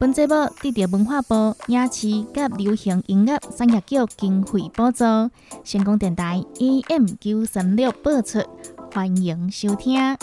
本节目得到文化部影视及流行音乐产业局经费补助，成功电台 AM 九三六播出，欢迎收听。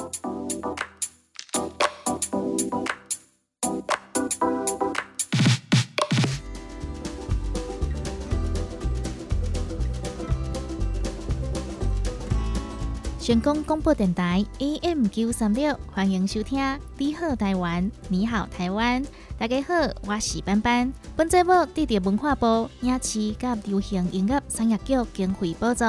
成功广播电台 AM 九三六，欢迎收听《你好台湾》，你好台湾。大家好，我是班班。本节目得到文化部影视及流行音乐产业局经费补助，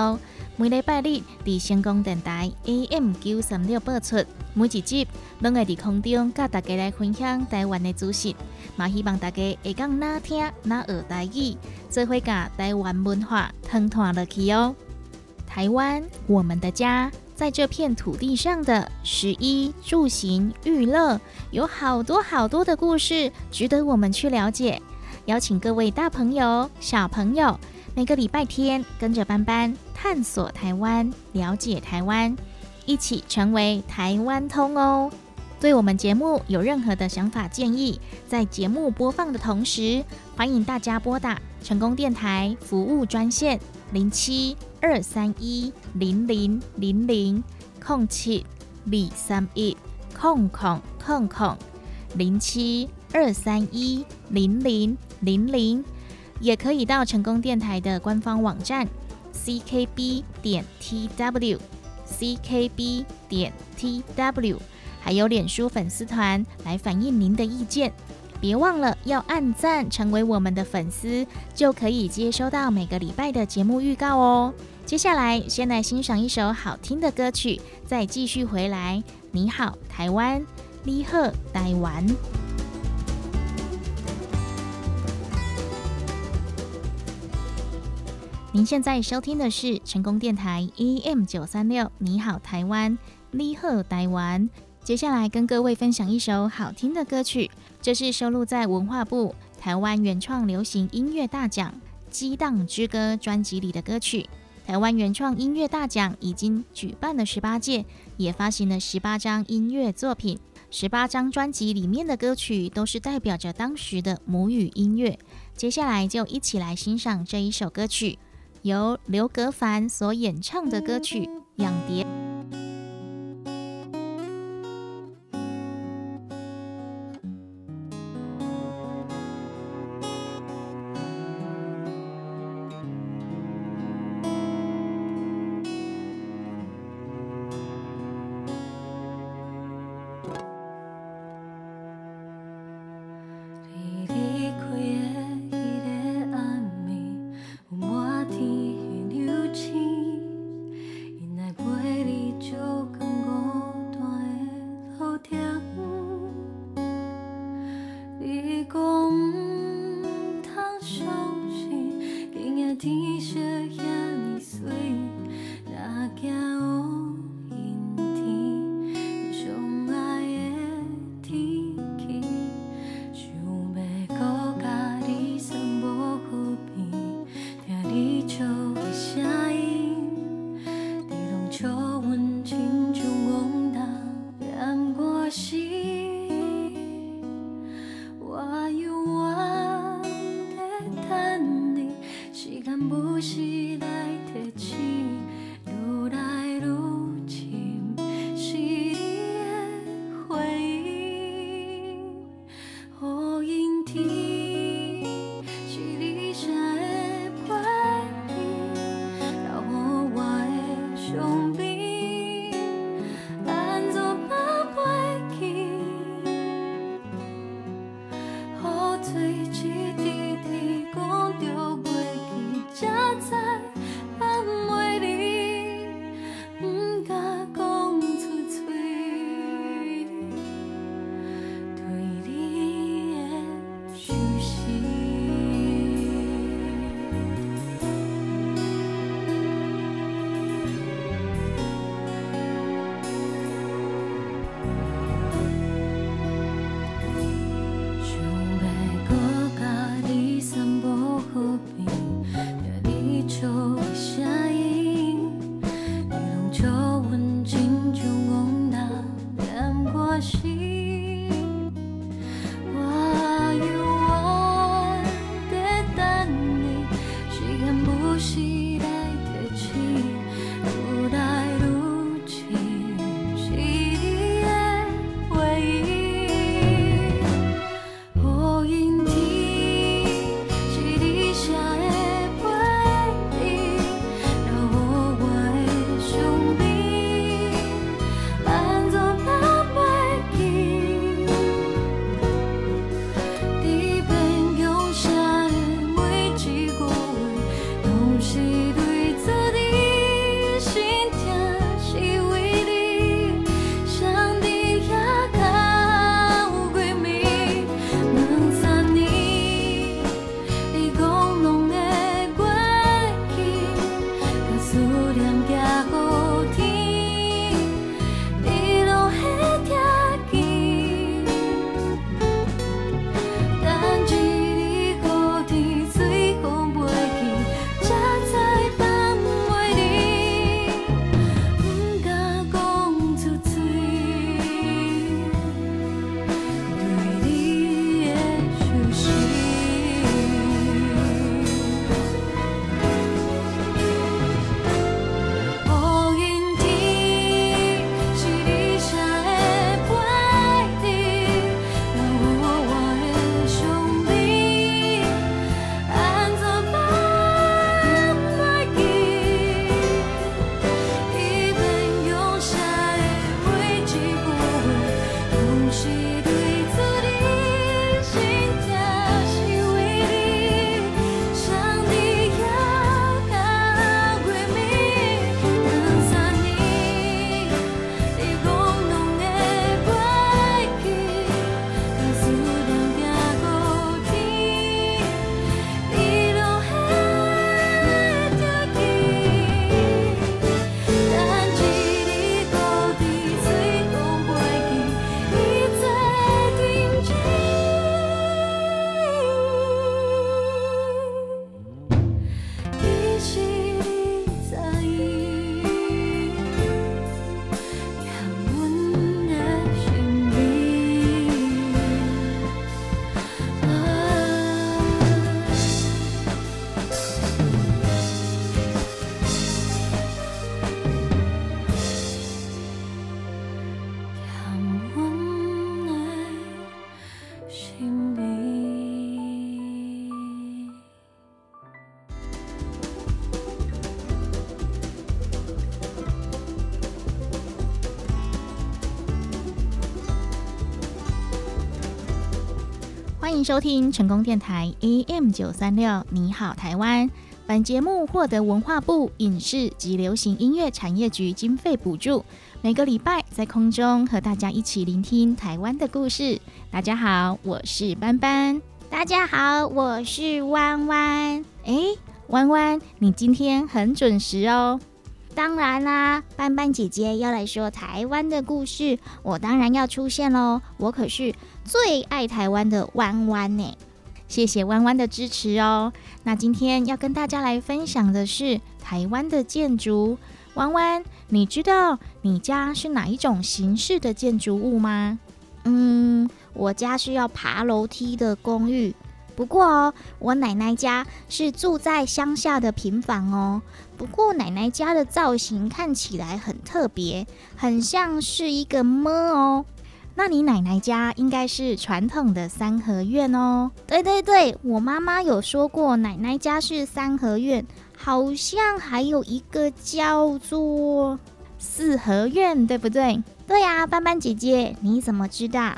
每礼拜日伫成功电台 AM 九三六播出。每一集拢会伫空中甲大家来分享台湾的资讯，嘛希望大家会讲哪听哪学台语，做伙甲台湾文化通传落去哦。台湾，我们的家。在这片土地上的食衣住行娱乐，有好多好多的故事值得我们去了解。邀请各位大朋友、小朋友，每个礼拜天跟着班班探索台湾，了解台湾，一起成为台湾通哦。对我们节目有任何的想法建议，在节目播放的同时，欢迎大家拨打成功电台服务专线零七。二三一零零零零空七二三一空空空空零七二三一零零零零，也可以到成功电台的官方网站 ckb 点 tw ckb 点 tw，还有脸书粉丝团来反映您的意见。别忘了要按赞，成为我们的粉丝，就可以接收到每个礼拜的节目预告哦。接下来，先来欣赏一首好听的歌曲，再继续回来。你好，台湾，你好，台湾。您现在收听的是成功电台 AM 九三六。你好，台湾，你好，台湾。接下来跟各位分享一首好听的歌曲，这是收录在文化部台湾原创流行音乐大奖《激荡之歌》专辑里的歌曲。台湾原创音乐大奖已经举办了十八届，也发行了十八张音乐作品，十八张专辑里面的歌曲都是代表着当时的母语音乐。接下来就一起来欣赏这一首歌曲，由刘格凡所演唱的歌曲《养蝶》。迎收听成功电台 AM 九三六，你好台湾。本节目获得文化部影视及流行音乐产业局经费补助，每个礼拜在空中和大家一起聆听台湾的故事。大家好，我是班班。大家好，我是弯弯。哎，弯弯，你今天很准时哦。当然啦，班班姐姐要来说台湾的故事，我当然要出现喽。我可是最爱台湾的弯弯呢。谢谢弯弯的支持哦。那今天要跟大家来分享的是台湾的建筑。弯弯，你知道你家是哪一种形式的建筑物吗？嗯，我家是要爬楼梯的公寓。不过哦，我奶奶家是住在乡下的平房哦。不过奶奶家的造型看起来很特别，很像是一个么哦。那你奶奶家应该是传统的三合院哦。对对对，我妈妈有说过奶奶家是三合院，好像还有一个叫做四合院，对不对？对呀，斑斑姐姐，你怎么知道？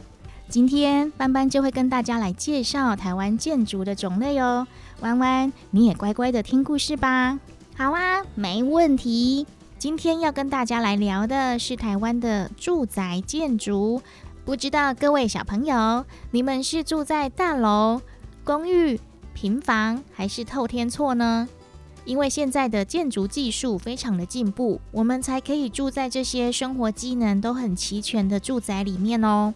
今天班班就会跟大家来介绍台湾建筑的种类哦。弯弯，你也乖乖的听故事吧。好啊，没问题。今天要跟大家来聊的是台湾的住宅建筑。不知道各位小朋友，你们是住在大楼、公寓、平房，还是透天厝呢？因为现在的建筑技术非常的进步，我们才可以住在这些生活机能都很齐全的住宅里面哦。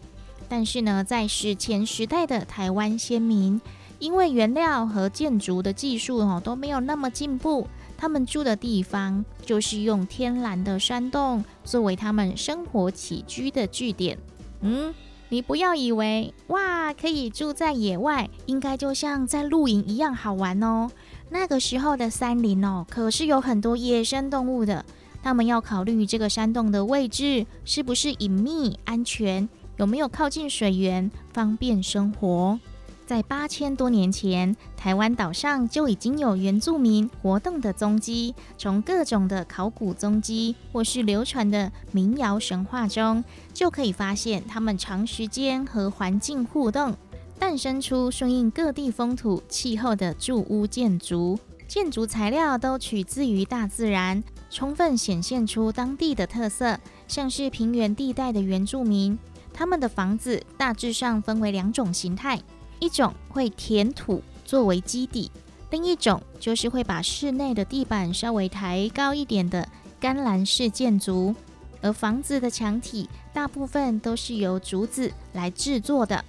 但是呢，在史前时代的台湾先民，因为原料和建筑的技术哦都没有那么进步，他们住的地方就是用天然的山洞作为他们生活起居的据点。嗯，你不要以为哇，可以住在野外，应该就像在露营一样好玩哦。那个时候的山林哦，可是有很多野生动物的。他们要考虑这个山洞的位置是不是隐秘、安全，有没有靠近水源，方便生活。在八千多年前，台湾岛上就已经有原住民活动的踪迹。从各种的考古踪迹或是流传的民谣神话中，就可以发现他们长时间和环境互动，诞生出顺应各地风土气候的住屋建筑。建筑材料都取自于大自然。充分显现出当地的特色，像是平原地带的原住民，他们的房子大致上分为两种形态：一种会填土作为基底，另一种就是会把室内的地板稍微抬高一点的干栏式建筑。而房子的墙体大部分都是由竹子来制作的，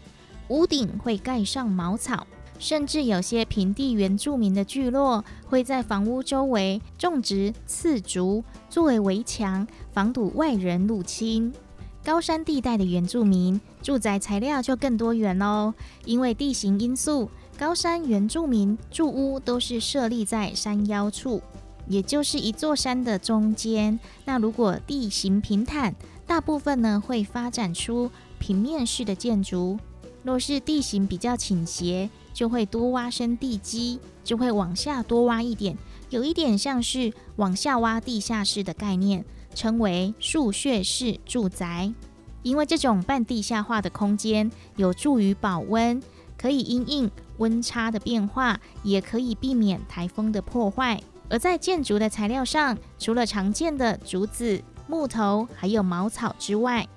屋顶会盖上茅草。甚至有些平地原住民的聚落会在房屋周围种植刺竹作为围墙，防堵外人入侵。高山地带的原住民住宅材料就更多元哦，因为地形因素，高山原住民住屋都是设立在山腰处，也就是一座山的中间。那如果地形平坦，大部分呢会发展出平面式的建筑；若是地形比较倾斜，就会多挖深地基，就会往下多挖一点，有一点像是往下挖地下室的概念，称为树穴式住宅。因为这种半地下化的空间有助于保温，可以因应温差的变化，也可以避免台风的破坏。而在建筑的材料上，除了常见的竹子、木头，还有茅草之外，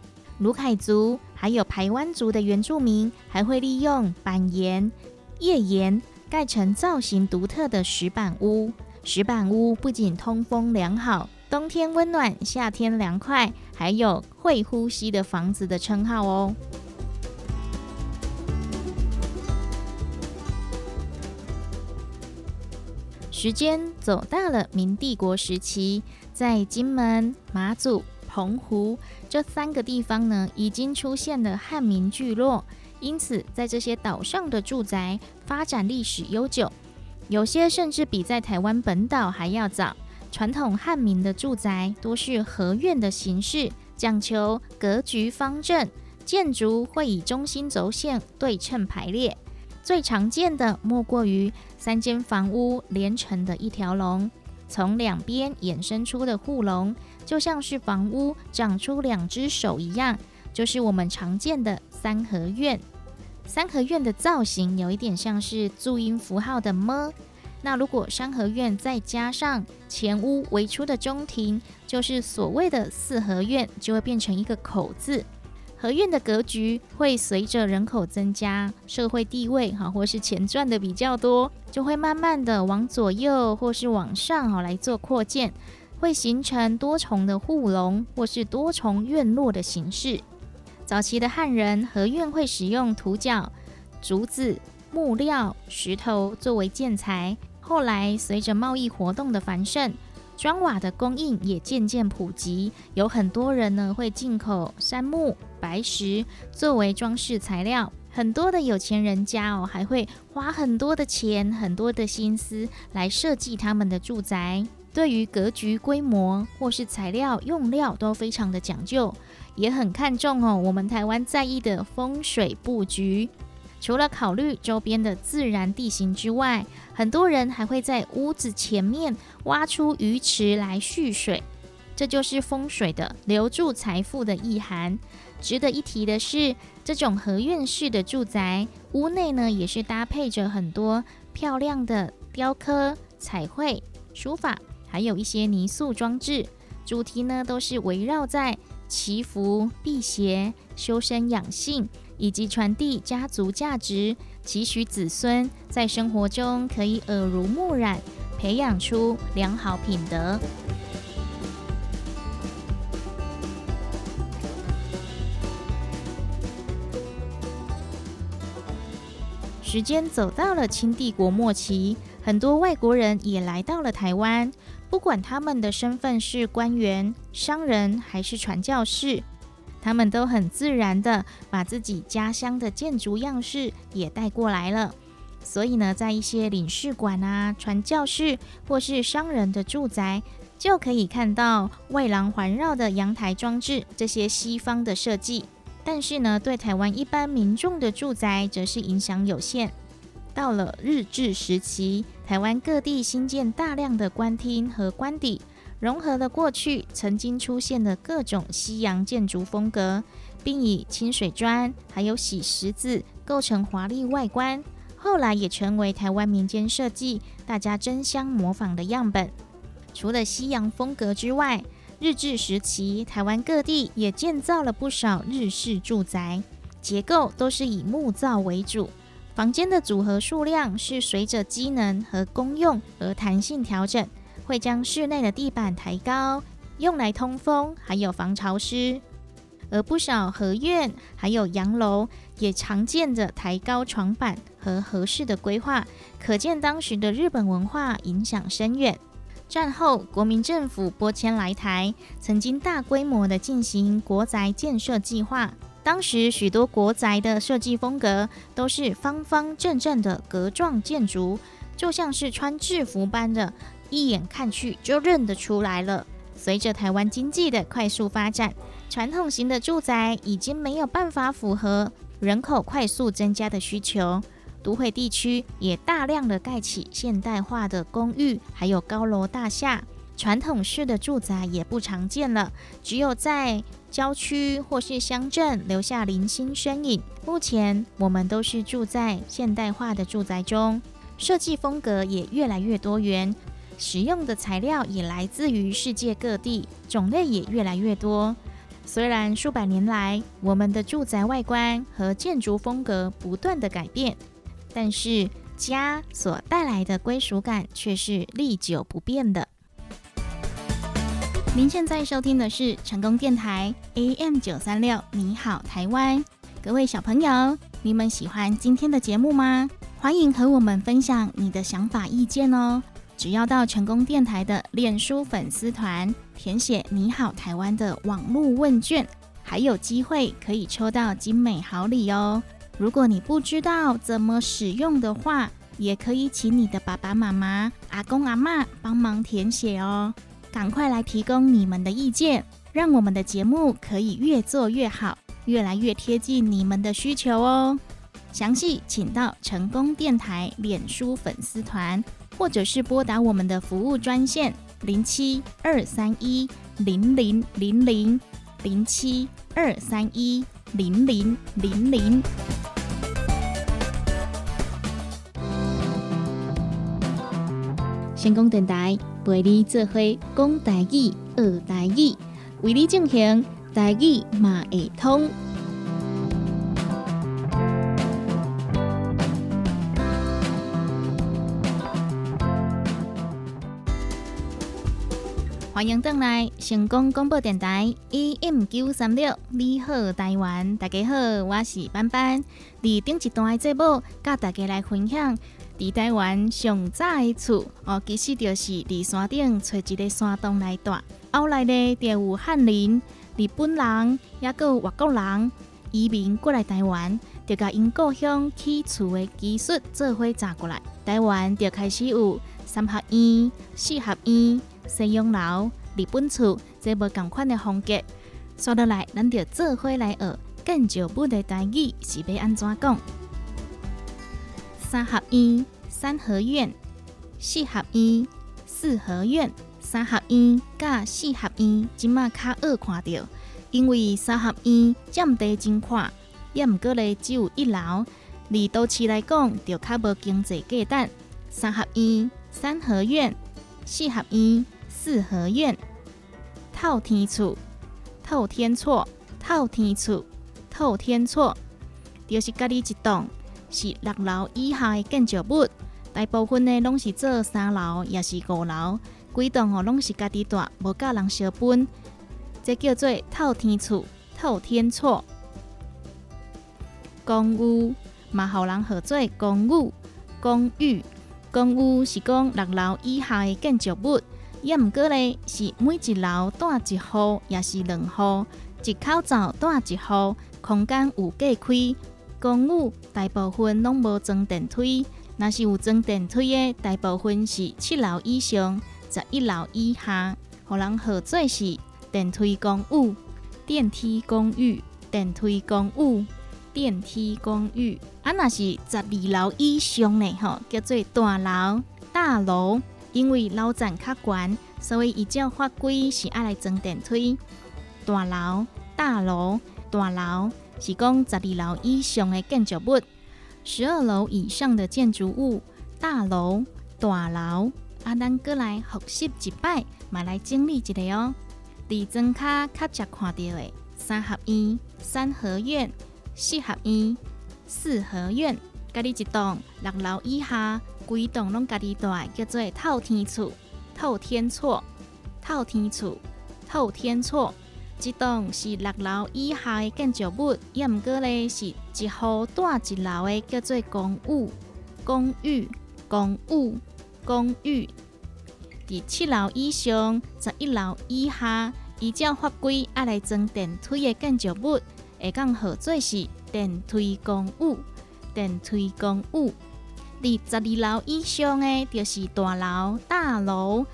卢凯族还有排湾族的原住民还会利用板岩。页岩盖成造型独特的石板屋，石板屋不仅通风良好，冬天温暖，夏天凉快，还有会呼吸的房子的称号哦。时间走到了明帝国时期，在金门、马祖、澎湖这三个地方呢，已经出现了汉民聚落。因此，在这些岛上的住宅发展历史悠久，有些甚至比在台湾本岛还要早。传统汉民的住宅多是合院的形式，讲求格局方正，建筑会以中心轴线对称排列。最常见的莫过于三间房屋连成的一条龙，从两边衍生出的护龙，就像是房屋长出两只手一样。就是我们常见的三合院，三合院的造型有一点像是注音符号的么。那如果三合院再加上前屋围出的中庭，就是所谓的四合院，就会变成一个口字。合院的格局会随着人口增加、社会地位哈，或是钱赚的比较多，就会慢慢的往左右或是往上哈来做扩建，会形成多重的护龙或是多重院落的形式。早期的汉人合院会使用土角、竹子、木料、石头作为建材。后来随着贸易活动的繁盛，砖瓦的供应也渐渐普及，有很多人呢会进口杉木、白石作为装饰材料。很多的有钱人家哦，还会花很多的钱、很多的心思来设计他们的住宅，对于格局、规模或是材料用料都非常的讲究。也很看重哦，我们台湾在意的风水布局，除了考虑周边的自然地形之外，很多人还会在屋子前面挖出鱼池来蓄水，这就是风水的留住财富的意涵。值得一提的是，这种合院式的住宅屋内呢，也是搭配着很多漂亮的雕刻、彩绘、书法，还有一些泥塑装置，主题呢都是围绕在。祈福、辟邪、修身养性，以及传递家族价值，期许子孙在生活中可以耳濡目染，培养出良好品德。时间走到了清帝国末期，很多外国人也来到了台湾，不管他们的身份是官员、商人还是传教士，他们都很自然的把自己家乡的建筑样式也带过来了。所以呢，在一些领事馆啊、传教士或是商人的住宅，就可以看到外廊环绕的阳台装置这些西方的设计。但是呢，对台湾一般民众的住宅则是影响有限。到了日治时期，台湾各地新建大量的官厅和官邸，融合了过去曾经出现的各种西洋建筑风格，并以清水砖还有洗石子构成华丽外观。后来也成为台湾民间设计大家争相模仿的样本。除了西洋风格之外，日治时期台湾各地也建造了不少日式住宅，结构都是以木造为主，房间的组合数量是随着机能和功用而弹性调整，会将室内的地板抬高，用来通风，还有防潮湿。而不少合院还有洋楼也常见着抬高床板和合适的规划，可见当时的日本文化影响深远。战后国民政府拨迁来台，曾经大规模的进行国宅建设计划。当时许多国宅的设计风格都是方方正正的格状建筑，就像是穿制服般的，一眼看去就认得出来了。随着台湾经济的快速发展。传统型的住宅已经没有办法符合人口快速增加的需求，都会地区也大量的盖起现代化的公寓，还有高楼大厦，传统式的住宅也不常见了，只有在郊区或是乡镇留下零星身影。目前我们都是住在现代化的住宅中，设计风格也越来越多元，使用的材料也来自于世界各地，种类也越来越多。虽然数百年来，我们的住宅外观和建筑风格不断的改变，但是家所带来的归属感却是历久不变的。您现在收听的是成功电台 AM 九三六，你好台湾，各位小朋友，你们喜欢今天的节目吗？欢迎和我们分享你的想法意见哦。只要到成功电台的脸书粉丝团填写“你好台湾”的网络问卷，还有机会可以抽到精美好礼哦。如果你不知道怎么使用的话，也可以请你的爸爸妈妈、阿公阿妈帮忙填写哦。赶快来提供你们的意见，让我们的节目可以越做越好，越来越贴近你们的需求哦。详细请到成功电台脸书粉丝团。或者是拨打我们的服务专线零七二三一零零零零零七二三一零零零零。先讲电台陪你做伙讲台语学台语，为你进行台语马会通。欢迎回来成功广播电台 AM 九三六，你好台湾，大家好，我是班班。伫顶一段的节目，甲大家来分享伫台湾上早的厝哦，其实就是伫山顶找一个山洞来住。后来呢，就有汉人、日本人，也有外国人移民过来台湾，就甲因故乡起厝的技术做伙查过来，台湾就开始有三合院、四合院。西洋楼、日本厝，这无共款的风格。说到来，咱就做伙来学更久不的台语是要安怎讲？三合院、三合院；四合院、四合院。三合院甲四合院，即马较好看到，因为三合院占地真宽，也毋过咧只有一楼，离都市来讲就较无经济价值。三合院、三合院、四合院。四合院、透天厝、透天厝、透天厝、透天厝，就是家己一栋，是六楼以下的建筑物。大部分呢拢是做三楼，也是五楼，几栋哦拢是家己住，无甲人相分。这叫做透天厝、透天厝。公寓、嘛互人号做公寓。公寓，公寓是讲六楼以下的建筑物，也毋过咧是每一楼住一户，也是两户，一口罩住一户，空间有隔开。公寓大部分拢无装电梯，若是有装电梯的，大部分是七楼以上、十一楼以下，互人号做是电梯公寓。电梯公寓，电梯公寓，电梯公寓。啊，若是十二楼以上呢，吼，叫做大楼。大楼因为楼层较悬，所以依照法规是爱来装电梯。大楼，大楼，大楼是讲十二楼以上的建筑物，十二楼以上的建筑物，大楼，大楼。啊，咱过来复习一摆，嘛来整理一下哦。伫庄卡较常看到的三合院、三合院、四合院、四合院，家己一栋六楼以下，规栋拢家己住，叫做透天厝、透天厝、透天厝、透天厝。一栋是六楼以下的建筑物，也毋过咧是一户住一楼的，叫做公寓、公寓、公寓、公寓。伫七楼以上、十一楼以下，依照法规爱来装电梯的建筑物，会讲号做是电梯公寓。电梯公寓。伫十二楼以上的，就是大楼、大楼。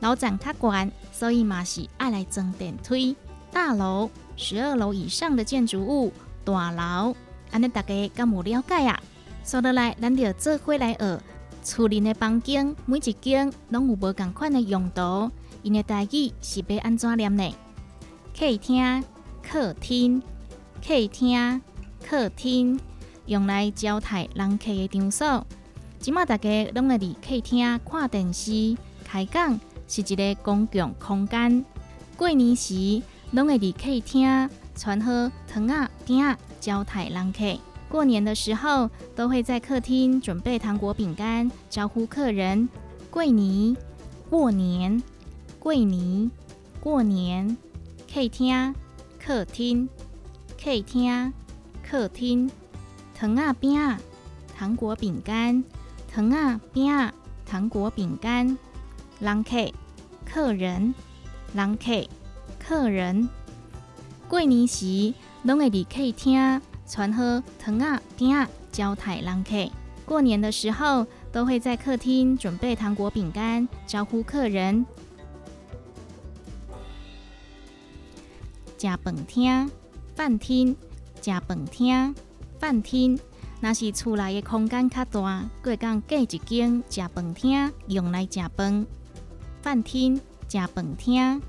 楼层较悬，所以嘛是爱来装电梯。大楼，十二楼以上的建筑物，大楼。安尼大家敢有了解啊？说落来，咱就做伙来学。厝里的房间，每一间拢有无共款的用途，因的代志是要安怎念呢？客厅、客厅、客厅、客厅，用来招待人客的场所。即马大家拢会伫客厅看电视、开讲，是一个公共空间。过年时，拢会伫客厅传喝糖啊、饼啊，招待人客。过年的时候，都会在客厅准备糖果、饼干，招呼客人。过年，过年，过年，过年。客厅，客厅，客厅，客厅。糖啊饼啊，糖果、饼干，糖啊饼啊，糖果、饼干。人客，客人，人客，客人。过年时，拢会伫客厅。传喝糖啊饼啊，招待人客。过年的时候，都会在客厅准备糖果饼干，招呼客人。食饭厅、饭厅、食饭厅、饭厅，那是厝内的空间较大，过讲隔一间食饭厅，用来食饭。饭厅、食饭厅、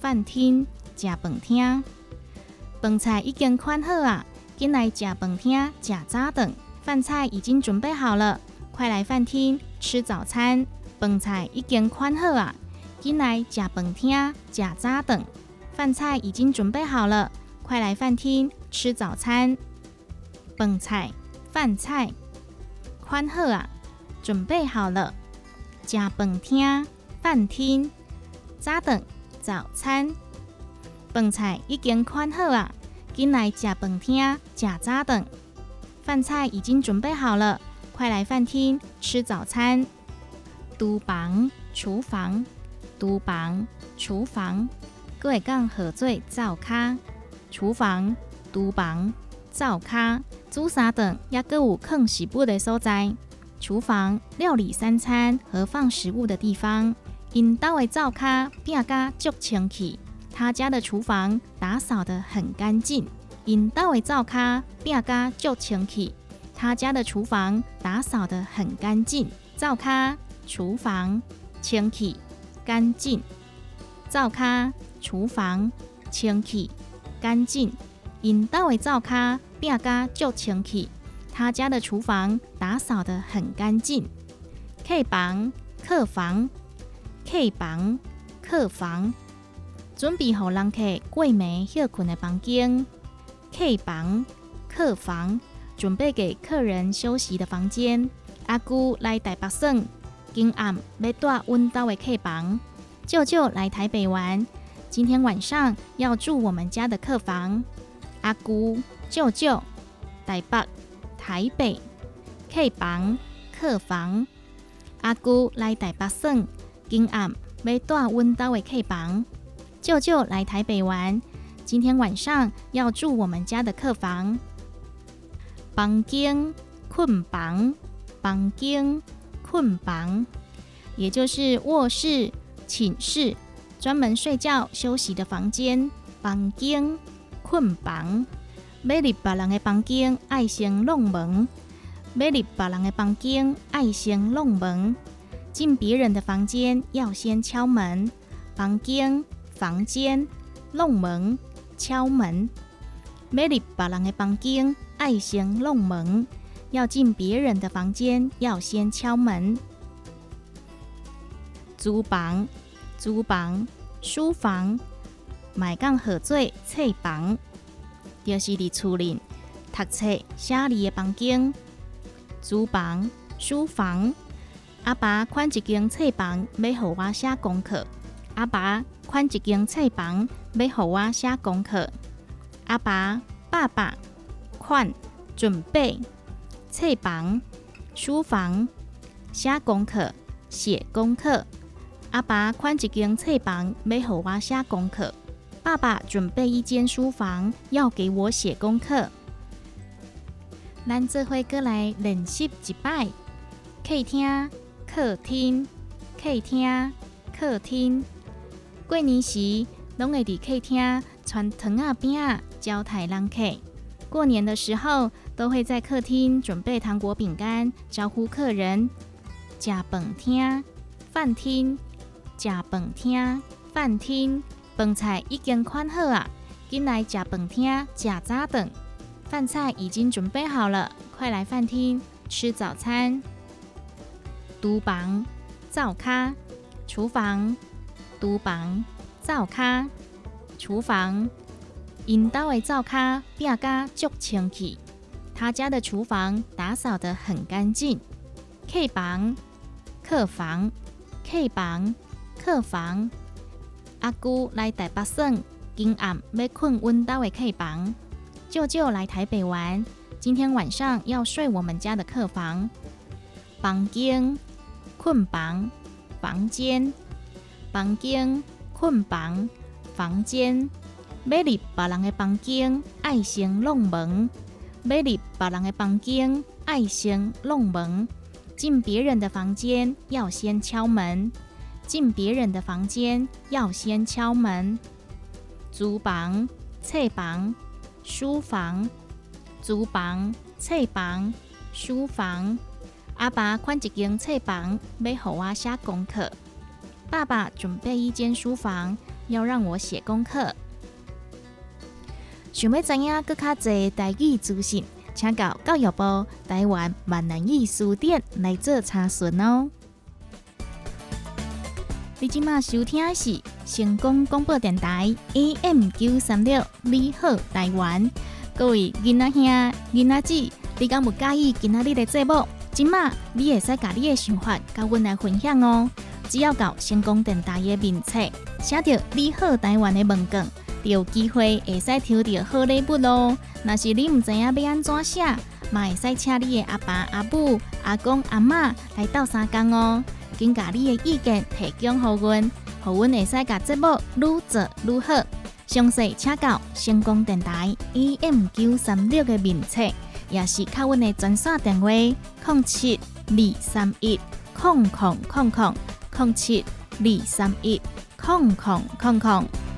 饭厅、食饭厅，饭菜已经款好啊。进来食饭厅食早顿，饭菜已经准备好了，快来饭厅吃早餐。饭菜已经款好啊！进来食饭厅食早顿，饭菜已经准备好了，快来饭厅吃早餐。饭菜饭菜宽好啊！准备好了，食饭厅饭厅早顿早餐。饭菜已经宽好啊！进来食饭厅食早顿，饭菜已经准备好了，快来饭厅吃早餐。厨房厨房厨房厨房，各位讲合作灶卡。厨房厨房灶卡，煮三顿也各有放食物的所在。厨房料理三餐和放食物的地方。因到的灶卡变加足清气。他家的厨房打扫得很干净，因到的灶卡变加足清气。他家的厨房打扫得很干净，灶卡厨房清气干净，灶卡厨房清气干净。因到的灶卡变加足清气。他家的厨房打扫得很干净。客房客房客房客房。准备好人客过暝休困的房间，客房、客房，准备给客人休息的房间。阿姑来台北省，今暗要住温岛的客房。舅舅来台北玩，今天晚上要住我们家的客房。阿姑、舅舅，台北、台北，客房客房。阿姑来台北耍，今暗要住阮兜的客房。舅舅来台北玩，今天晚上要住我们家的客房。房间困房，房间困房，也就是卧室、寝室，专门睡觉休息的房间。房间困房，要入别人的房间，爱先弄门；要入别人的房间，爱先弄门。进别人的房间要先敲门。房间。房间弄门敲门，要入别人的房间爱先弄门，要进别人的房间要先敲门。租房、租房、书房，买讲合作册房，就是伫厝里读册写字的房间。厨房、书房，阿爸款一间册房，要互我写功课。阿爸。款一间册房，要互我写功课。阿爸、爸爸款准备册房、书房写功课、写功课。阿爸款一间册房，要互我写功课。爸爸准备一间书房，要给我写功课。咱这回过来练习一摆。客厅、客厅、客厅、客厅。过年时，拢会伫客厅传糖啊饼啊招待人客。过年的时候，都会在客厅准备糖果饼干招呼客人。食饭厅、饭厅、食饭厅、饭厅，饭菜已经款好啊，进来食饭厅食早顿。饭菜已经准备好了，快来饭厅吃早餐。厨房、灶咖、厨房。厨房、灶卡、厨房，因兜的灶卡变甲足清气。他家的厨房打扫得很干净。客房、客房、客房、客房。阿姑来台北耍，今暗要困阮兜的客房。舅舅来台北玩，今天晚上要睡我们家的客房。房间、困房、房间。房间、困房、房间，要入别人的房间，爱先弄门；要入别人的房间，爱先弄门。进别人的房间要先敲门，进别人的房间要先敲门。厨房、册房、书房、厨房、册房、书房。阿爸款一间册房，要互我写功课。爸爸准备一间书房，要让我写功课。想要知影更较侪台语资讯，请到教育部台湾闽南语书店来做查询哦。你即麦收听的是成功广播电台 AM 九三六，你好台湾，各位囡仔兄、囡仔姊，你敢有介意今仔日的节目？即麦你会使甲你的想法，甲阮来分享哦。只要到成功电台的名册，写着“你好台湾”的文稿，就有机会会使抽到好礼物咯。若是你毋知影要安怎写，嘛会使请你的阿爸、阿母、阿公、阿嬷来斗三工哦，请甲你的意见提供给阮，互阮会使甲节目愈做愈好。详细请到成功电台 AM 九三六的面册，也是靠阮的专线电话：零七二三一零零零零零七二三一零零零零。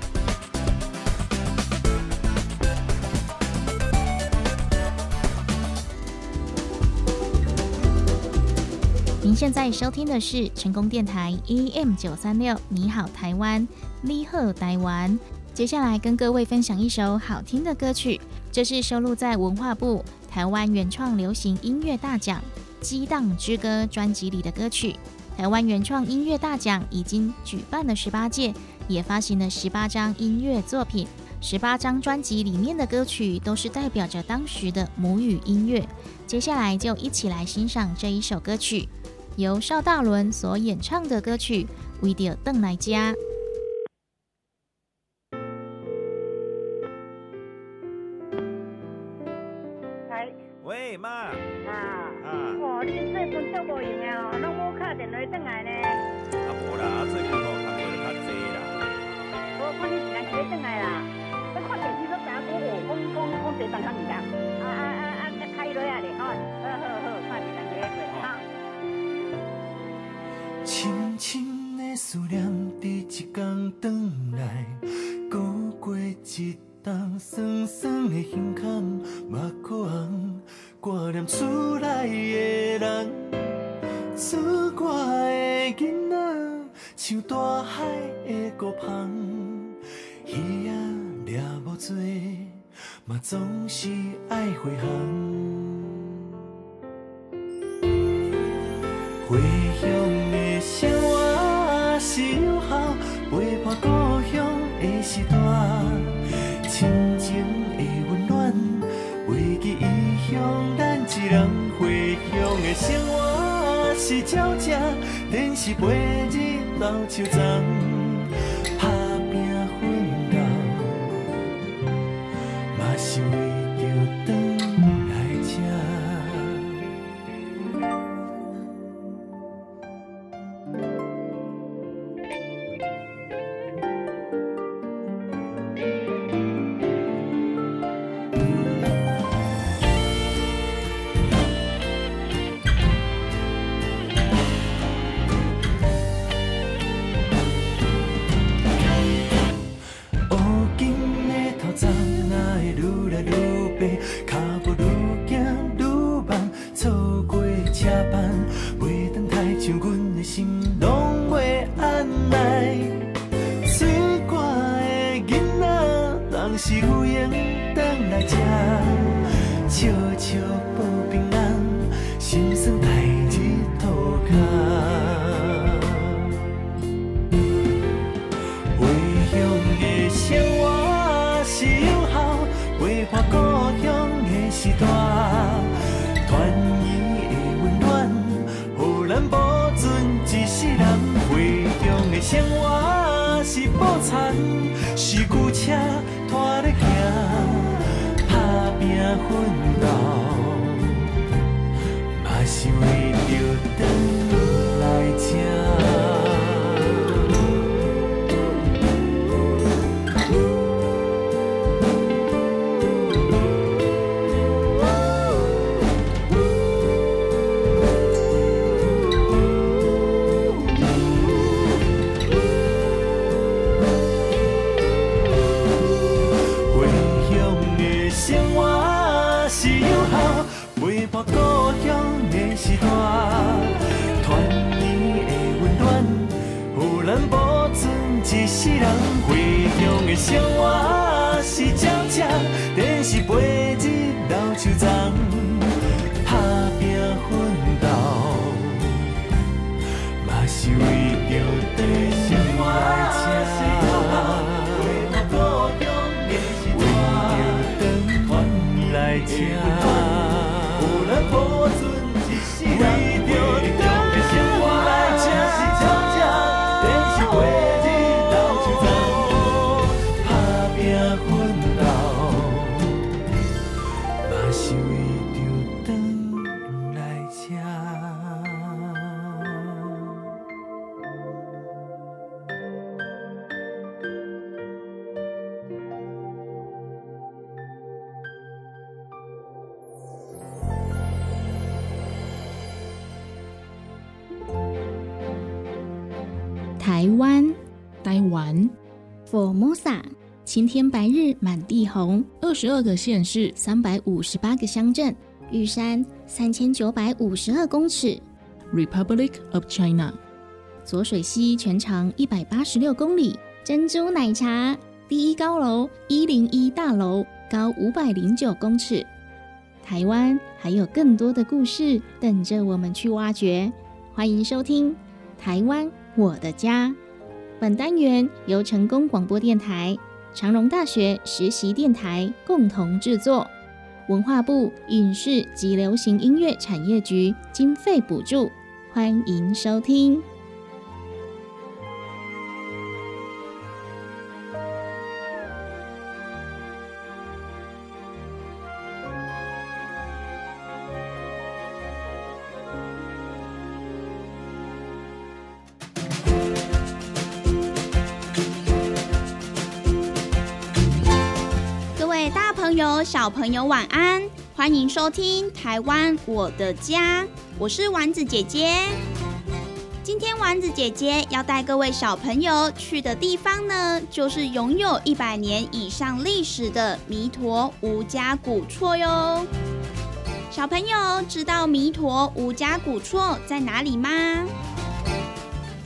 您现在收听的是成功电台 AM 九三六，你好台湾，你好台湾。接下来跟各位分享一首好听的歌曲，这是收录在文化部台湾原创流行音乐大奖《激荡之歌》专辑里的歌曲。台湾原创音乐大奖已经举办了十八届，也发行了十八张音乐作品，十八张专辑里面的歌曲都是代表着当时的母语音乐。接下来就一起来欣赏这一首歌曲，由邵大伦所演唱的歌曲《为着邓来家》。喂，妈。啊。啊。哇，你这份足无用的哦，那我电话转来呢。啊，无啦，啊，最近我工作较济啦。我看你是赶紧转来啦，我看电视都打过我，公公我坐上趟去。深深的思念，伫一天转来，过过一冬酸酸的胸口，目眶红，挂念厝内的人。出外的囡仔，像大海的孤帆，鱼仔掠无多，嘛总是爱回航。生活是鸟食，电视陪日生活是破产，是旧车拖咧行，打拼奋斗，嘛是为着长。向往晴天白日满地红，二十二个县市，三百五十八个乡镇，玉山三千九百五十二公尺，Republic of China，左水溪全长一百八十六公里，珍珠奶茶，第一高楼一零一大楼高五百零九公尺，台湾还有更多的故事等着我们去挖掘，欢迎收听《台湾》。我的家，本单元由成功广播电台、长荣大学实习电台共同制作，文化部影视及流行音乐产业局经费补助，欢迎收听。小朋友晚安，欢迎收听《台湾我的家》，我是丸子姐姐。今天丸子姐姐要带各位小朋友去的地方呢，就是拥有一百年以上历史的弥陀吴家古厝哟。小朋友知道弥陀吴家古厝在哪里吗？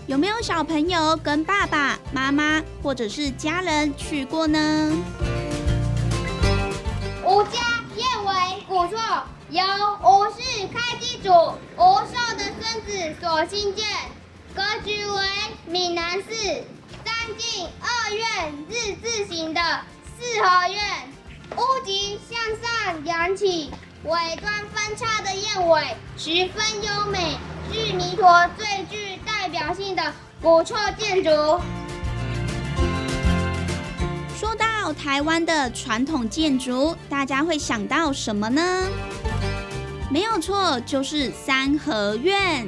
有没有小朋友跟爸爸妈妈或者是家人去过呢？吴家燕尾古厝由吴氏开基主吴寿的孙子所兴建，格局为闽南式三进二院日字形的四合院，屋脊向上扬起，尾端分叉的燕尾十分优美，是弥陀最具代表性的古厝建筑。说到到台湾的传统建筑，大家会想到什么呢？没有错，就是三合院。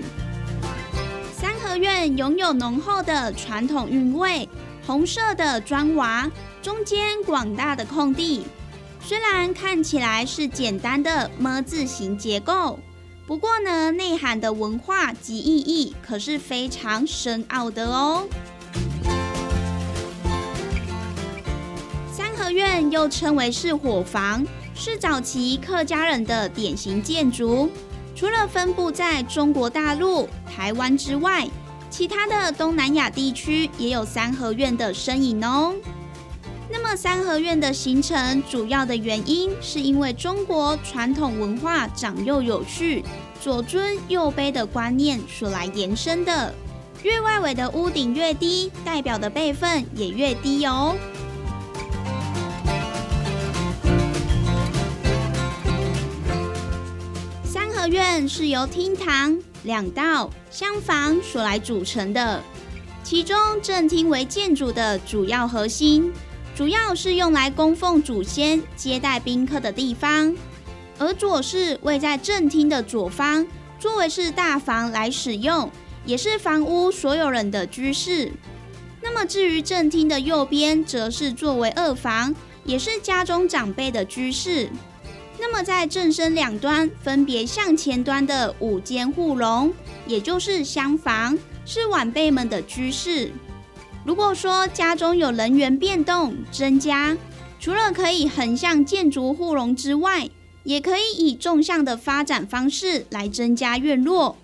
三合院拥有浓厚的传统韵味，红色的砖瓦，中间广大的空地。虽然看起来是简单的么字形结构，不过呢，内涵的文化及意义可是非常深奥的哦。院又称为是伙房。是早期客家人的典型建筑，除了分布在中国大陆、台湾之外，其他的东南亚地区也有三合院的身影哦。那么三合院的形成主要的原因，是因为中国传统文化长幼有序、左尊右卑的观念所来延伸的。越外围的屋顶越低，代表的辈分也越低哦。院是由厅堂、两道、厢房所来组成的，其中正厅为建筑的主要核心，主要是用来供奉祖先、接待宾客的地方。而左室位在正厅的左方，作为是大房来使用，也是房屋所有人的居室。那么至于正厅的右边，则是作为二房，也是家中长辈的居室。那么，在正身两端分别向前端的五间护龙，也就是厢房，是晚辈们的居室。如果说家中有人员变动增加，除了可以横向建筑护龙之外，也可以以纵向的发展方式来增加院落。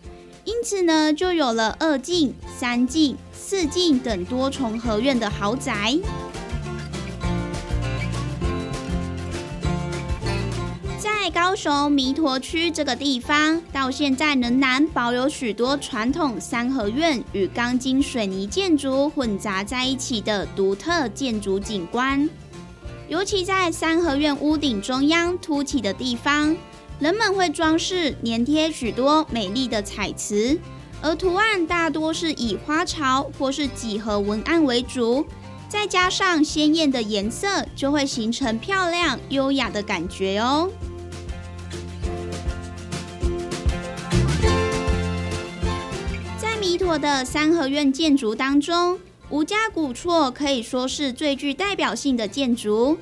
因此呢，就有了二进、三进、四进等多重合院的豪宅。高雄弥陀区这个地方，到现在仍然保有许多传统三合院与钢筋水泥建筑混杂在一起的独特建筑景观。尤其在三合院屋顶中央凸起的地方，人们会装饰粘贴许多美丽的彩瓷，而图案大多是以花槽或是几何文案为主，再加上鲜艳的颜色，就会形成漂亮优雅的感觉哦。弥陀的三合院建筑当中，吴家古厝可以说是最具代表性的建筑。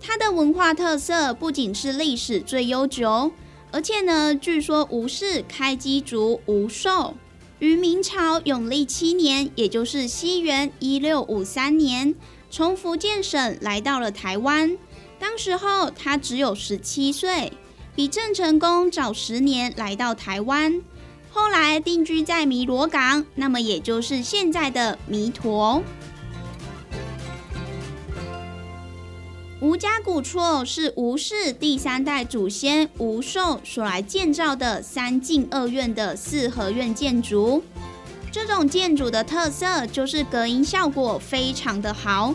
它的文化特色不仅是历史最悠久，而且呢，据说吴氏开基族吴寿于明朝永历七年，也就是西元一六五三年，从福建省来到了台湾。当时候他只有十七岁，比郑成功早十年来到台湾。后来定居在弥罗港，那么也就是现在的弥陀。吴家古厝是吴氏第三代祖先吴寿所来建造的三进二院的四合院建筑。这种建筑的特色就是隔音效果非常的好，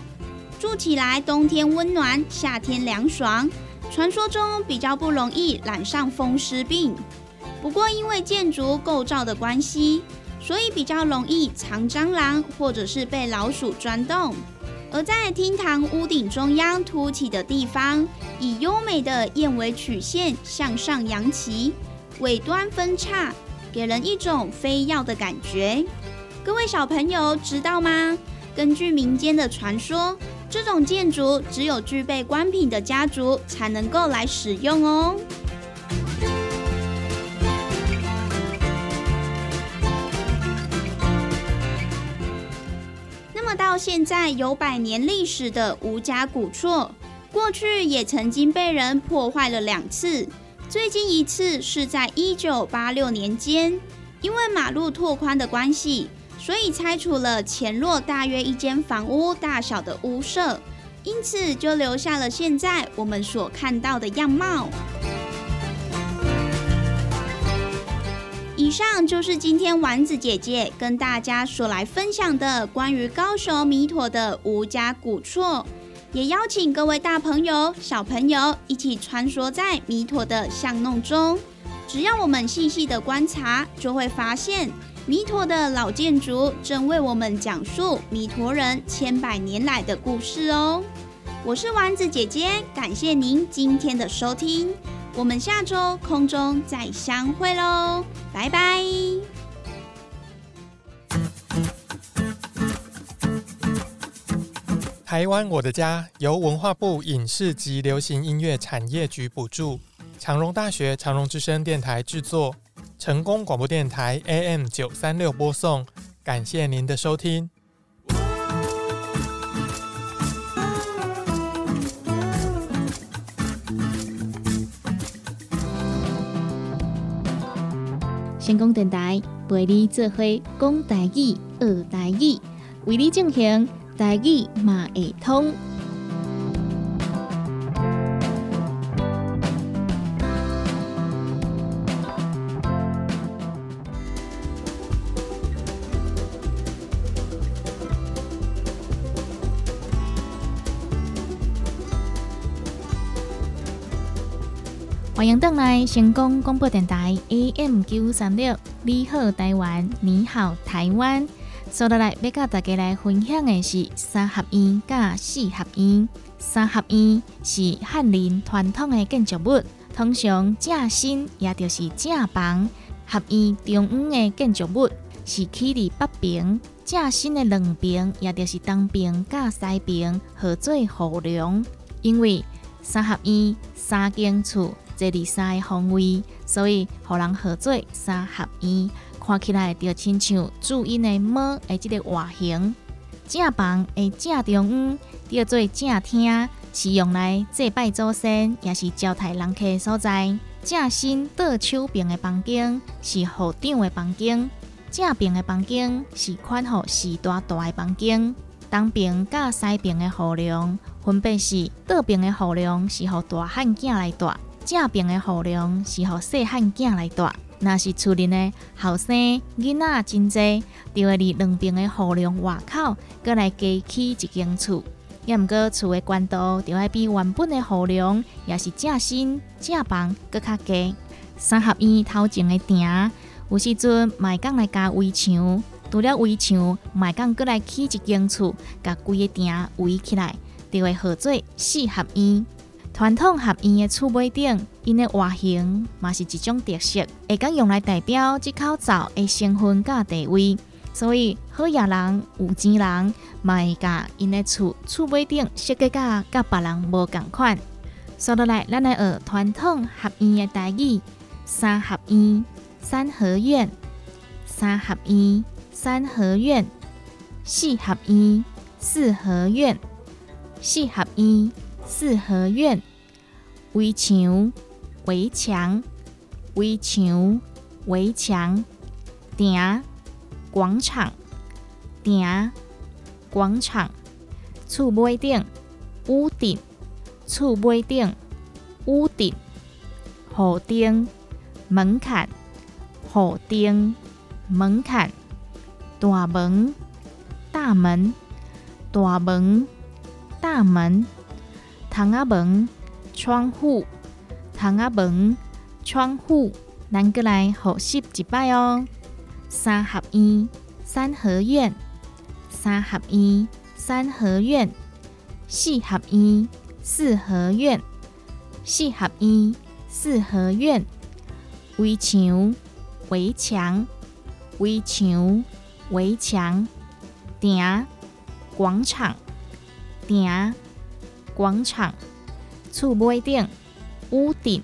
住起来冬天温暖，夏天凉爽。传说中比较不容易染上风湿病。不过，因为建筑构造的关系，所以比较容易藏蟑螂或者是被老鼠钻洞。而在厅堂屋顶中央凸起的地方，以优美的燕尾曲线向上扬起，尾端分叉，给人一种飞耀的感觉。各位小朋友知道吗？根据民间的传说，这种建筑只有具备官品的家族才能够来使用哦。到现在有百年历史的吴家古厝，过去也曾经被人破坏了两次。最近一次是在一九八六年间，因为马路拓宽的关系，所以拆除了前落大约一间房屋大小的屋舍，因此就留下了现在我们所看到的样貌。以上就是今天丸子姐姐跟大家所来分享的关于高雄弥陀的吴家古厝，也邀请各位大朋友、小朋友一起穿梭在弥陀的巷弄中。只要我们细细的观察，就会发现。弥陀的老建筑正为我们讲述弥陀人千百年来的故事哦。我是丸子姐姐，感谢您今天的收听，我们下周空中再相会喽，拜拜。台湾我的家由文化部影视及流行音乐产业局补助，长荣大学长荣之声电台制作。成功广播电台 AM 九三六播送，感谢您的收听。成功电台陪你做伙讲台语、学台语，为你进行台语嘛会通。欢迎登来成功广播电台 AM 九三六，你好台湾，你好台湾。接下来要甲大家来分享的是三合院甲四合院。三合院是汉人传统的建筑物，通常正身也就是正房。合院中央的建筑物是起伫北边，正新的两边也就是东边甲西边合做后梁，因为三合院三间厝。这里三个方位，所以互人合作三合院，看起来就亲像注音的“猫”的这个外形。正房的正中央叫做正厅，是用来祭拜祖先，也是招待人客的所在。正身倒手边的房间是后长的房间，正边的房间是宽户四大大的房间。东边甲西边的后梁分别是倒边的后梁是互大汉囝来住。正边的后梁是予细汉囝来住，若是厝里的后生囡仔真济，就会伫两边的后梁外口，搁来加起一间厝。也毋过厝的宽度就要比原本的后梁，也是正新正房搁较低。三合院头前的埕，有时阵卖讲来加围墙，除了围墙，卖讲搁来起一间厝，甲规个埕围起来，就会合做四合院。传统合院的厝尾顶，因的外形嘛是一种特色，会讲用来代表即口灶的身份甲地位。所以好野人、有钱人，嘛会甲因的厝厝尾顶设计甲甲别人无共款。说落来，咱来学传统合院的台语：三合院、三合院、三合院、三合院、四合院、四合院、四合院。四合院，围墙，围墙，围墙，围墙，埕，广场，埕，广场，厝尾顶，屋顶，厝尾顶，屋顶，户顶，门槛，户顶，门槛，大门，大门，大门，大门。窗仔门、窗户、窗仔门、窗户，咱过来复习一摆哦。三合院、三合院、三合院、三合院、四合院、四合院、四合院、四合院。围墙、围墙、围墙、围墙。埕、广场、埕。广场，厝尾顶，屋顶，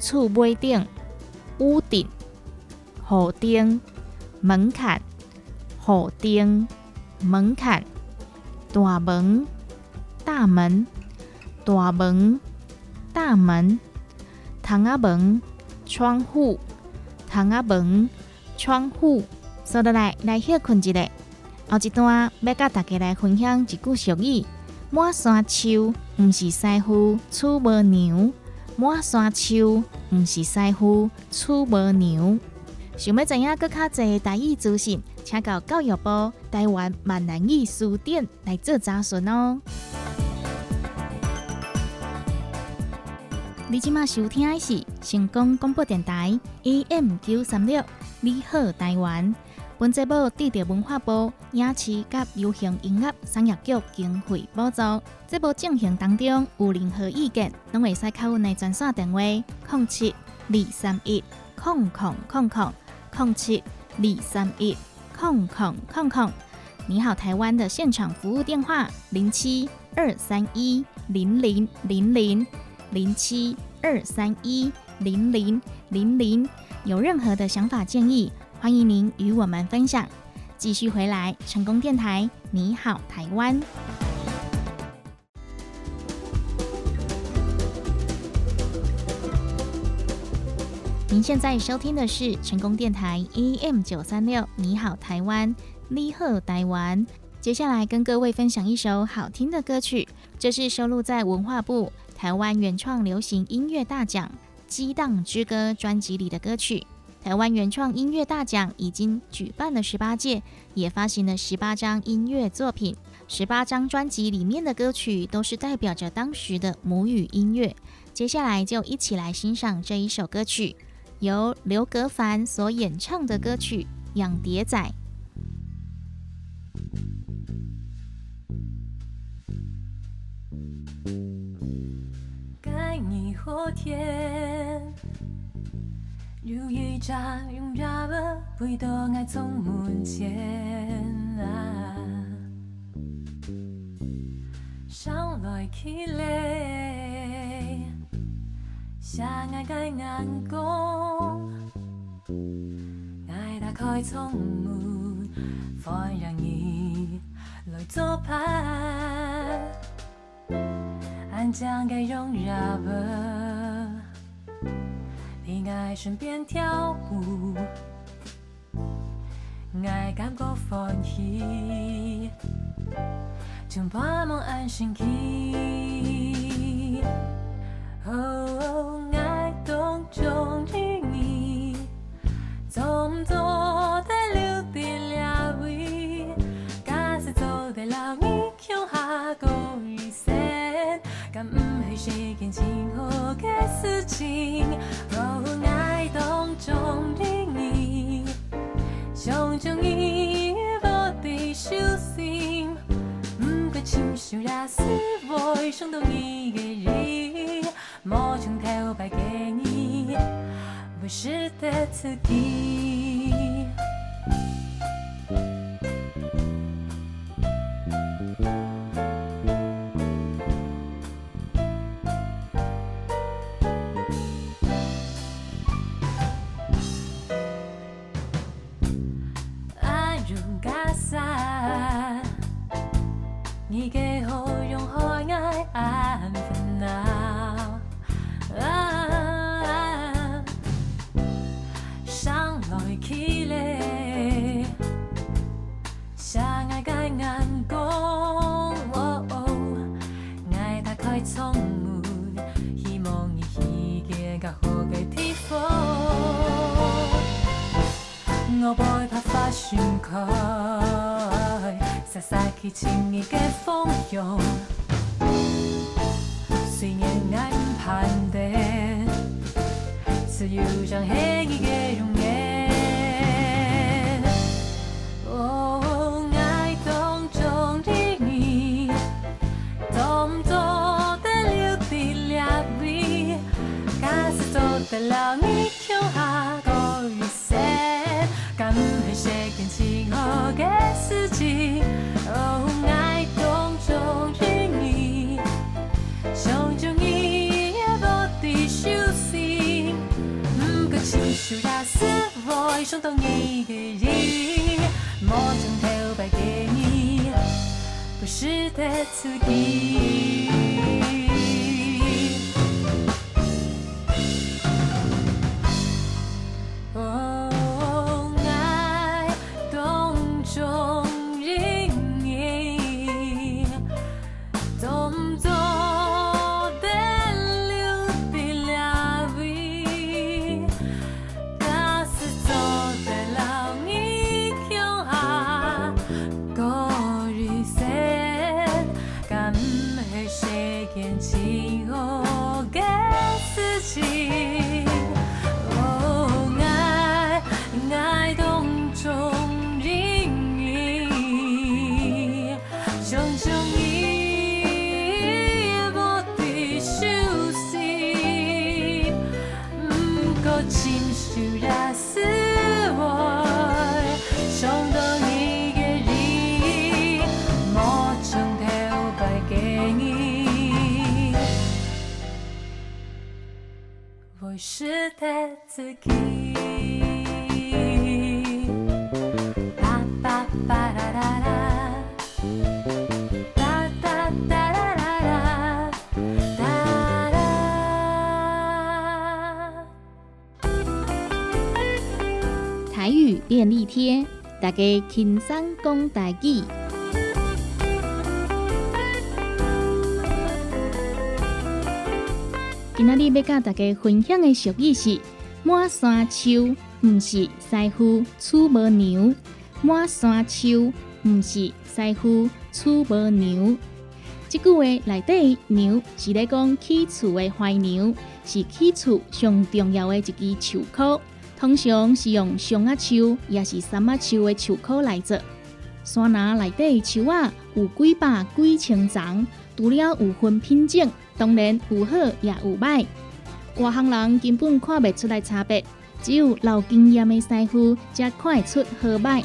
厝尾顶，屋顶，户顶，门槛，户顶，门槛，大门，大门，大门，大门，窗仔门，窗户，窗仔门，窗户，坐落来来歇困一下。后一段要甲大家来分享一句俗语：满山秋，毋是师傅娶无娘；满山秋，毋是师傅娶无娘。想要知影更较侪台语资讯，请到教育部台湾闽南语书店来做查询哦。你即马收听的是成功广播电台 AM 九三六，你好台湾。本节目得到文化部影视及流行音乐产业局经费补助。节目进行当中有任何意见，拢会使靠阮的专线电话：零七二三一空空空空零七二三一空空空空。你好，台湾的现场服务电话：零七二三一零零零零。零七二三一零零零零，有任何的想法建议，欢迎您与我们分享。继续回来，成功电台，你好，台湾。您现在收听的是成功电台 AM 九三六，你好，台湾，你好，台湾。接下来跟各位分享一首好听的歌曲，这是收录在文化部。台湾原创流行音乐大奖《激荡之歌》专辑里的歌曲。台湾原创音乐大奖已经举办了十八届，也发行了十八张音乐作品。十八张专辑里面的歌曲都是代表着当时的母语音乐。接下来就一起来欣赏这一首歌曲，由刘格凡所演唱的歌曲《养蝶仔》。后天，有一张用热的被动爱从门前啊，上来起来，下爱该眼光，爱打开窗门，放让你来作伴。安将该容忍吧，爱身边跳舞，爱感觉欢喜，将把梦安心去。哦，爱当中的你，总做得留的了位，假使做得了你，向下过一生。敢不是件真好的事情？当中的你，想将伊我的手心，不过亲手也是会伤到一个人，莫从头白给你，不是的自己。你给我不怕发生开。洒洒去情意嘅风涌，虽然爱盼的，只有像黑夜嘅容爱上同一个人，莫将头白给你，不是的自己。我是他自己。台语便利贴，大家轻松讲台语。今仔日要甲大家分享的俗语是“满山秋，毋是师傅出无娘；满山秋，毋是师傅出无娘”。即句话内底“娘”是咧讲起厝的怀娘，是起厝上重要的一支树棵。通常是用松仔树，也是杉仔树的树棵来做。山内底的树仔有几百几千丛，除了有分品种，当然有好也有歹。外行人根本看不出来差别，只有老经验的师傅才看出好歹。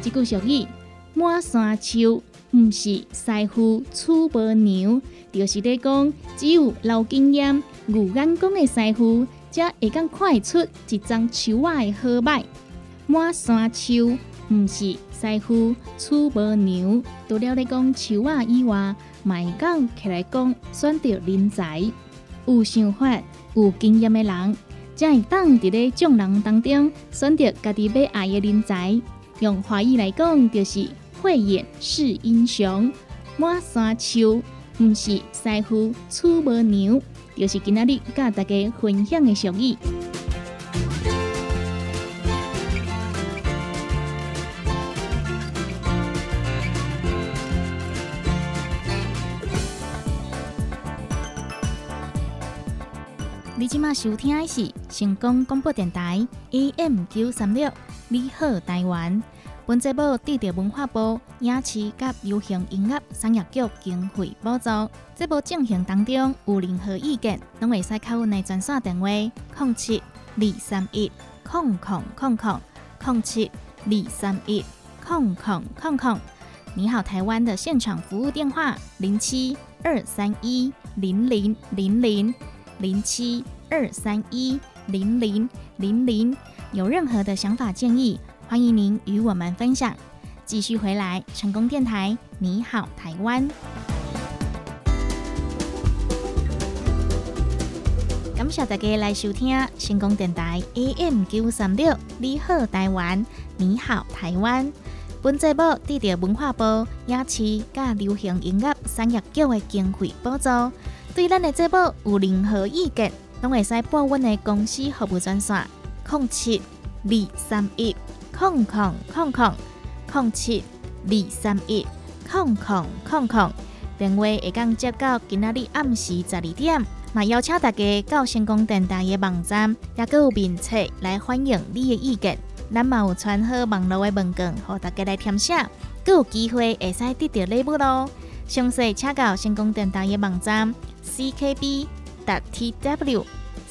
即句俗语“满山树，毋是师傅出无娘”，就是在讲，只有老经验、有眼光的师傅，才会当看出一张树仔的好歹。满山树，毋是师傅出无娘。除了在讲树仔以外，嘛会讲起来讲选择人才，有想法、有经验的人，才会当伫咧众人当中选择家己要爱的人才。用华语来讲，就是慧眼识英雄。满山树，毋是师傅出无牛，就是今仔日甲大家分享的俗语。你即马收听的是成功广播电台 AM 九三六，你好台湾。本节目得到文化部影视及流行音乐产业局经费补助。节目进行当中有任何意见，拢会使靠阮的专线电话：零七二三一空空空空零七二三一空空空空。你好，台湾的现场服务电话：零七二三一零零零零零七二三一零零零零。有任何的想法建议，欢迎您与我们分享。继续回来，成功电台，你好，台湾。感谢大家来收听成功电台 AM 九三六，你好，台湾，你好，台湾。本节目得到文化部影视甲流行音乐产业局的经费补助。对咱的节目有任何意见，拢会使拨阮的公司服务专线：零七二三一空空空空零七二三一空空空空。电话会当接到今仔日暗时十二点。嘛，邀请大家到成功电台的网站，也佮有面册来欢迎你的意见。咱嘛有传好网络的问卷，互大家来填写，佮有机会会使得到礼物咯。详细请到成功电台的网站 ckb. tw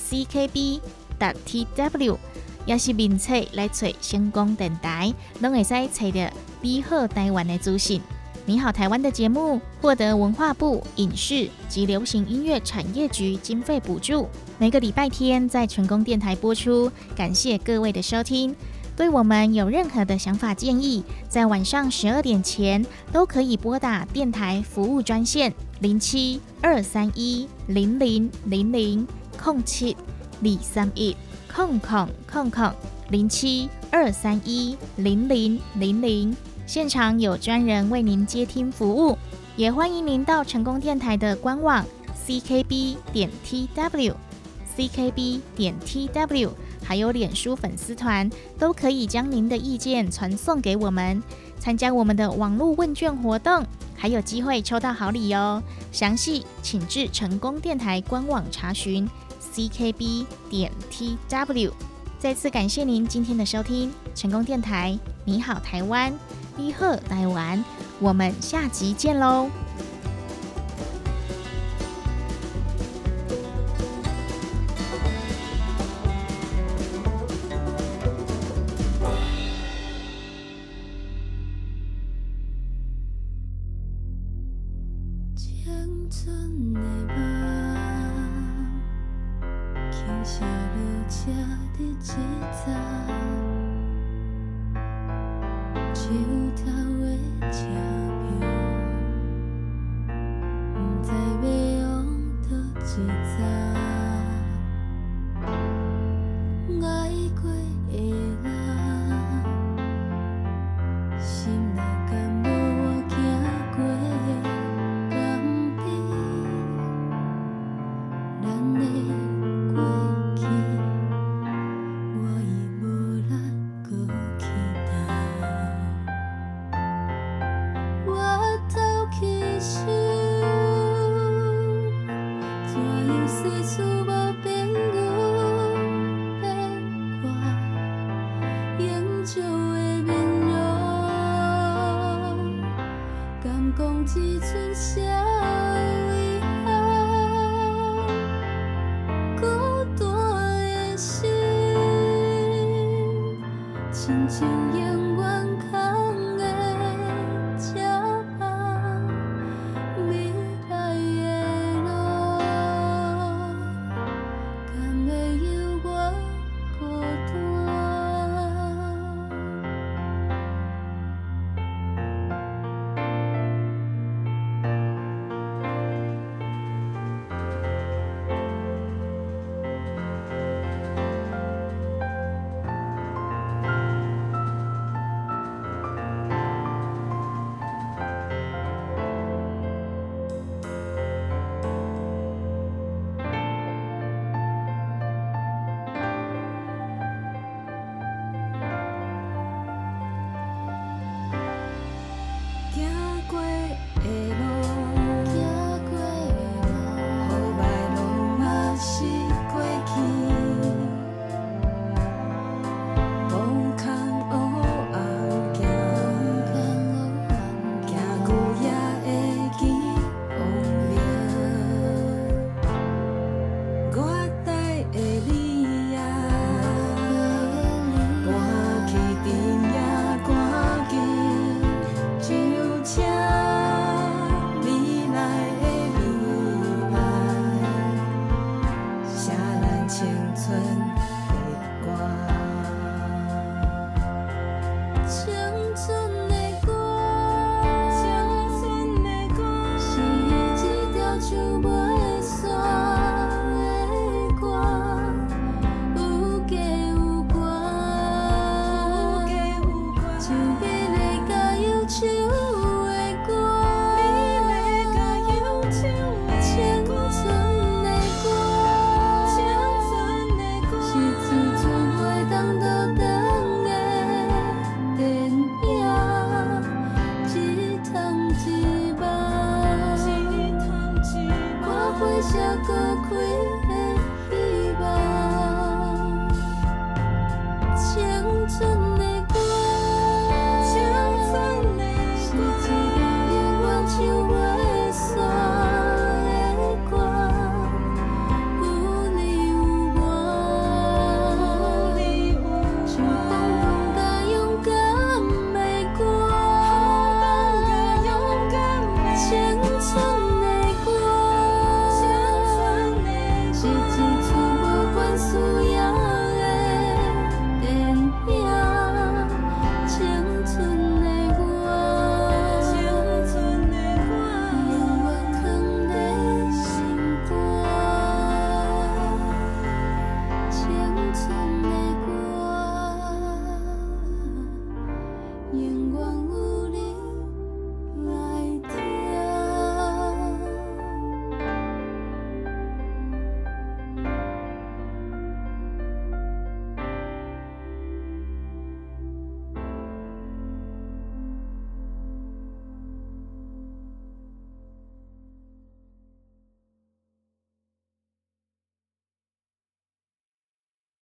ckb. tw，也是面册来找成功电台，拢会使找到美好台湾的资讯。你好，台湾的节目获得文化部影视及流行音乐产业局经费补助，每个礼拜天在成功电台播出。感谢各位的收听。对我们有任何的想法建议，在晚上十二点前都可以拨打电台服务专线零七二三一零零零零空七二三一空空空空零七二三一零零零零。现场有专人为您接听服务，也欢迎您到成功电台的官网 ckb 点 tw ckb 点 tw，还有脸书粉丝团，都可以将您的意见传送给我们。参加我们的网络问卷活动，还有机会抽到好礼哦！详细请至成功电台官网查询 ckb. 点 tw。再次感谢您今天的收听，成功电台你好台湾，伊鹤来玩，我们下集见喽！思绪无变旧，变挂，永久的面容，敢讲。